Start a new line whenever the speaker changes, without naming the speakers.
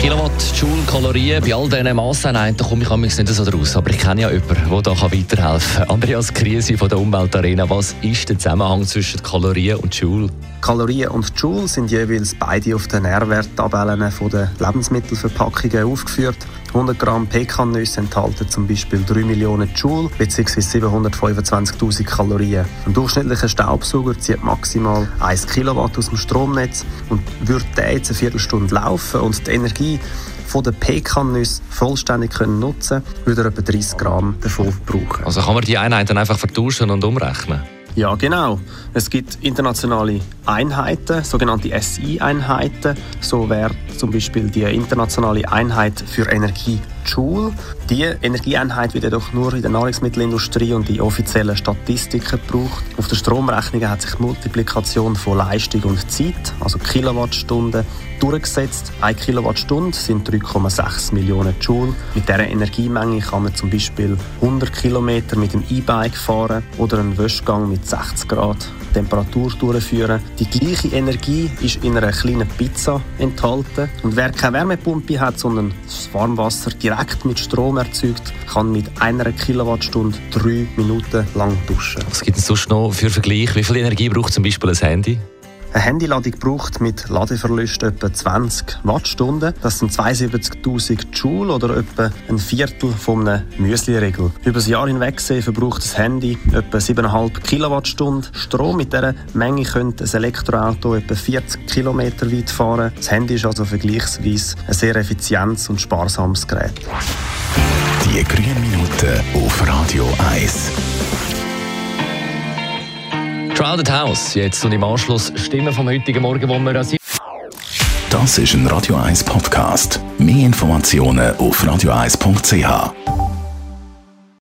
Kilowattjoule Kalorien, bei all diesen Masseinheiten komme ich nicht so draus. Aber ich kenne ja jemanden, der da weiterhelfen kann. Andreas Krise von der Umweltarena. Was ist der Zusammenhang zwischen Kalorien und Joule?
Kalorien und Joule sind jeweils beide auf den Nährwerttabellen der Lebensmittelverpackungen aufgeführt. 100 Gramm Pekannüsse enthalten zum Beispiel 3 Millionen Joule bzw. 725.000 Kalorien. Ein durchschnittlicher Staubsauger zieht maximal 1 Kilowatt aus dem Stromnetz und würde der jetzt eine Viertelstunde laufen und die Energie von den Pekannüsse vollständig können nutzen können, würde er etwa 30 Gramm davon brauchen.
Also kann man die Einheiten einfach vertauschen und umrechnen?
Ja, genau. Es gibt internationale Einheiten, sogenannte SI-Einheiten. So wäre zum Beispiel die internationale Einheit für Energie Joule. Die Energieeinheit wird jedoch nur in der Nahrungsmittelindustrie und in offiziellen Statistiken gebraucht. Auf der Stromrechnung hat sich die Multiplikation von Leistung und Zeit, also Kilowattstunden, durchgesetzt. Eine Kilowattstunde sind 3,6 Millionen Joule. Mit dieser Energiemenge kann man zum Beispiel 100 Kilometer mit dem E-Bike fahren oder einen Wäschgang mit 60 Grad Temperatur durchführen. Die gleiche Energie ist in einer kleinen Pizza enthalten. Und wer keine Wärmepumpe hat, sondern das Warmwasser direkt mit Strom erzeugt, kann mit einer Kilowattstunde drei Minuten lang duschen.
Was gibt es sonst noch für Vergleich? Wie viel Energie braucht zum Beispiel ein Handy?
Eine Handyladung braucht mit Ladeverlust etwa 20 Wattstunden. Das sind 72.000 Joule oder etwa ein Viertel von Müsli-Regel. Über das Jahr hinweg gesehen verbraucht das Handy etwa 7,5 Kilowattstunden Strom. Mit dieser Menge könnte ein Elektroauto etwa 40 Kilometer weit fahren. Das Handy ist also vergleichsweise ein sehr effizientes und sparsames Gerät.
Die grünen Minuten auf Radio 1.
Crowded House, jetzt und im Anschluss Stimme vom heutigen Morgen, wo wir sind.
Das ist ein Radio 1 Podcast. Mehr Informationen auf radio1.ch.